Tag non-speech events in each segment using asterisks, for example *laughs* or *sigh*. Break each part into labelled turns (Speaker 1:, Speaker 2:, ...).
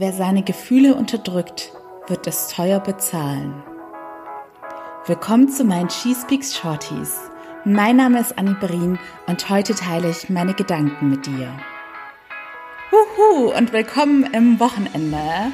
Speaker 1: Wer seine Gefühle unterdrückt, wird es teuer bezahlen. Willkommen zu meinen She Speaks Shorties. Mein Name ist Annie Berin und heute teile ich meine Gedanken mit dir. Huhu und willkommen im Wochenende.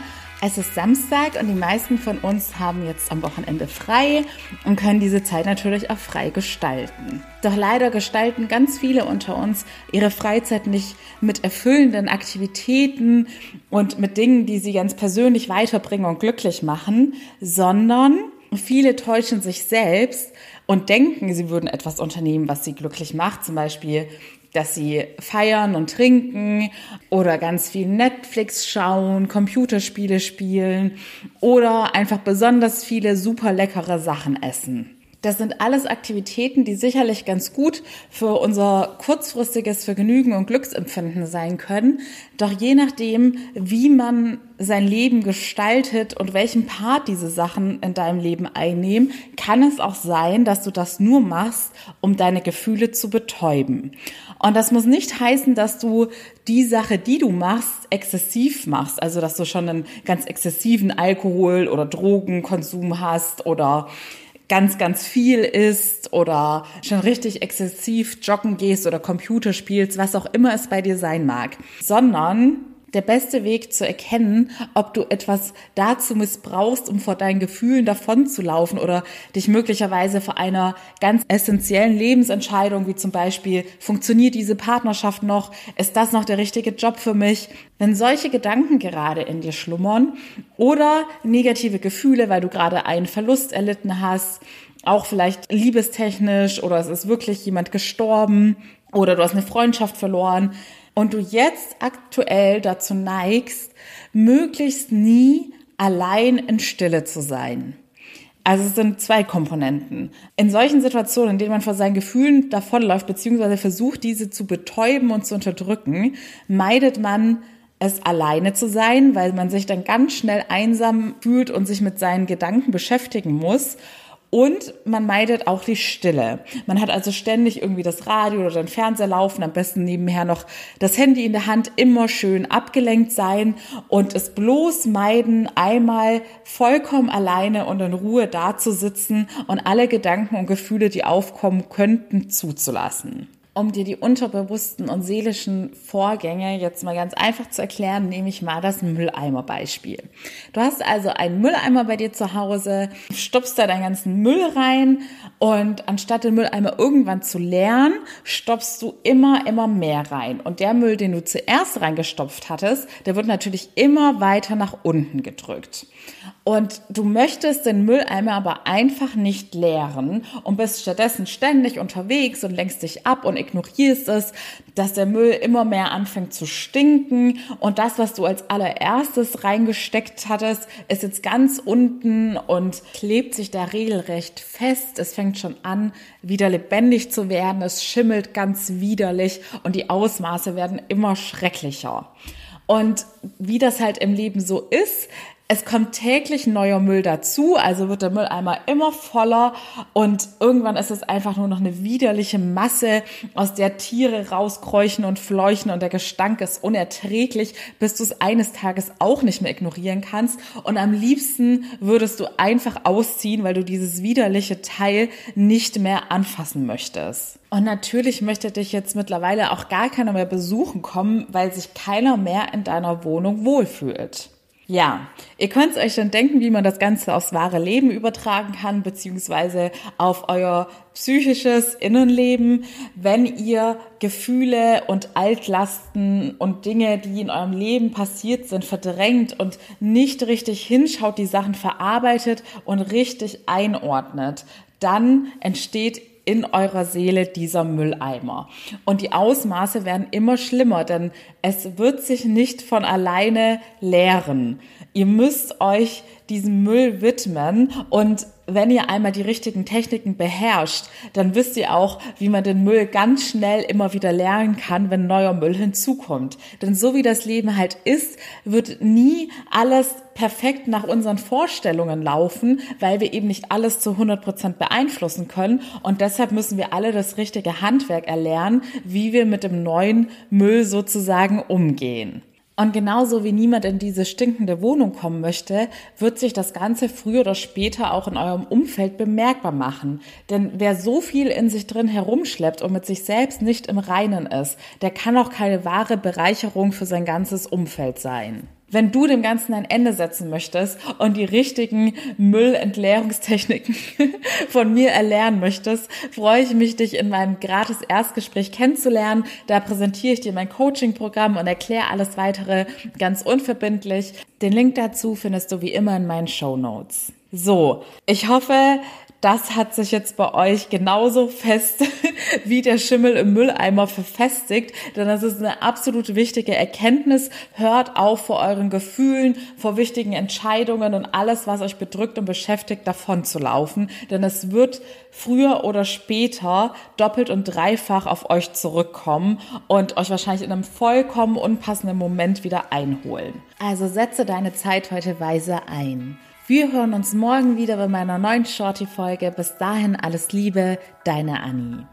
Speaker 1: Es ist Samstag und die meisten von uns haben jetzt am Wochenende frei und können diese Zeit natürlich auch frei gestalten. Doch leider gestalten ganz viele unter uns ihre Freizeit nicht mit erfüllenden Aktivitäten und mit Dingen, die sie ganz persönlich weiterbringen und glücklich machen, sondern viele täuschen sich selbst und denken, sie würden etwas unternehmen, was sie glücklich macht, zum Beispiel dass sie feiern und trinken oder ganz viel Netflix schauen, Computerspiele spielen oder einfach besonders viele super leckere Sachen essen. Das sind alles Aktivitäten, die sicherlich ganz gut für unser kurzfristiges Vergnügen und Glücksempfinden sein können. Doch je nachdem, wie man sein Leben gestaltet und welchen Part diese Sachen in deinem Leben einnehmen, kann es auch sein, dass du das nur machst, um deine Gefühle zu betäuben. Und das muss nicht heißen, dass du die Sache, die du machst, exzessiv machst. Also, dass du schon einen ganz exzessiven Alkohol- oder Drogenkonsum hast oder ganz, ganz viel isst oder schon richtig exzessiv joggen gehst oder Computer spielst, was auch immer es bei dir sein mag, sondern der beste Weg zu erkennen, ob du etwas dazu missbrauchst, um vor deinen Gefühlen davonzulaufen oder dich möglicherweise vor einer ganz essentiellen Lebensentscheidung, wie zum Beispiel, funktioniert diese Partnerschaft noch? Ist das noch der richtige Job für mich? Wenn solche Gedanken gerade in dir schlummern oder negative Gefühle, weil du gerade einen Verlust erlitten hast, auch vielleicht liebestechnisch oder es ist wirklich jemand gestorben oder du hast eine Freundschaft verloren, und du jetzt aktuell dazu neigst, möglichst nie allein in Stille zu sein. Also es sind zwei Komponenten. In solchen Situationen, in denen man vor seinen Gefühlen davonläuft, beziehungsweise versucht, diese zu betäuben und zu unterdrücken, meidet man es alleine zu sein, weil man sich dann ganz schnell einsam fühlt und sich mit seinen Gedanken beschäftigen muss. Und man meidet auch die Stille. Man hat also ständig irgendwie das Radio oder den Fernseher laufen, am besten nebenher noch das Handy in der Hand, immer schön abgelenkt sein und es bloß meiden, einmal vollkommen alleine und in Ruhe dazusitzen und alle Gedanken und Gefühle, die aufkommen könnten, zuzulassen um dir die unterbewussten und seelischen Vorgänge jetzt mal ganz einfach zu erklären, nehme ich mal das Mülleimer-Beispiel. Du hast also einen Mülleimer bei dir zu Hause, stopfst da deinen ganzen Müll rein und anstatt den Mülleimer irgendwann zu leeren, stopfst du immer, immer mehr rein. Und der Müll, den du zuerst reingestopft hattest, der wird natürlich immer weiter nach unten gedrückt. Und du möchtest den Mülleimer aber einfach nicht leeren und bist stattdessen ständig unterwegs und lenkst dich ab und ignorierst es, dass der Müll immer mehr anfängt zu stinken und das, was du als allererstes reingesteckt hattest, ist jetzt ganz unten und klebt sich da regelrecht fest. Es fängt schon an, wieder lebendig zu werden. Es schimmelt ganz widerlich und die Ausmaße werden immer schrecklicher. Und wie das halt im Leben so ist, es kommt täglich neuer Müll dazu, also wird der Mülleimer immer voller und irgendwann ist es einfach nur noch eine widerliche Masse, aus der Tiere rauskräuchen und fleuchen und der Gestank ist unerträglich, bis du es eines Tages auch nicht mehr ignorieren kannst und am liebsten würdest du einfach ausziehen, weil du dieses widerliche Teil nicht mehr anfassen möchtest. Und natürlich möchte dich jetzt mittlerweile auch gar keiner mehr besuchen kommen, weil sich keiner mehr in deiner Wohnung wohlfühlt. Ja, ihr könnt euch schon denken, wie man das Ganze aufs wahre Leben übertragen kann, beziehungsweise auf euer psychisches Innenleben, wenn ihr Gefühle und Altlasten und Dinge, die in eurem Leben passiert sind, verdrängt und nicht richtig hinschaut, die Sachen verarbeitet und richtig einordnet, dann entsteht in eurer Seele dieser Mülleimer. Und die Ausmaße werden immer schlimmer, denn es wird sich nicht von alleine leeren. Ihr müsst euch diesem Müll widmen und wenn ihr einmal die richtigen Techniken beherrscht, dann wisst ihr auch, wie man den Müll ganz schnell immer wieder lernen kann, wenn neuer Müll hinzukommt. Denn so wie das Leben halt ist, wird nie alles perfekt nach unseren Vorstellungen laufen, weil wir eben nicht alles zu 100 Prozent beeinflussen können. Und deshalb müssen wir alle das richtige Handwerk erlernen, wie wir mit dem neuen Müll sozusagen umgehen. Und genauso wie niemand in diese stinkende Wohnung kommen möchte, wird sich das Ganze früher oder später auch in eurem Umfeld bemerkbar machen. Denn wer so viel in sich drin herumschleppt und mit sich selbst nicht im Reinen ist, der kann auch keine wahre Bereicherung für sein ganzes Umfeld sein. Wenn du dem Ganzen ein Ende setzen möchtest und die richtigen Müllentleerungstechniken *laughs* von mir erlernen möchtest, freue ich mich, dich in meinem gratis Erstgespräch kennenzulernen. Da präsentiere ich dir mein Coaching-Programm und erkläre alles weitere ganz unverbindlich. Den Link dazu findest du wie immer in meinen Show Notes. So, ich hoffe, das hat sich jetzt bei euch genauso fest *laughs* wie der Schimmel im Mülleimer verfestigt, denn das ist eine absolut wichtige Erkenntnis. Hört auf vor euren Gefühlen, vor wichtigen Entscheidungen und alles, was euch bedrückt und beschäftigt, davon zu laufen, denn es wird früher oder später doppelt und dreifach auf euch zurückkommen und euch wahrscheinlich in einem vollkommen unpassenden Moment wieder einholen. Also setze deine Zeit heute weise ein. Wir hören uns morgen wieder bei meiner neuen Shorty-Folge. Bis dahin alles Liebe, deine Annie.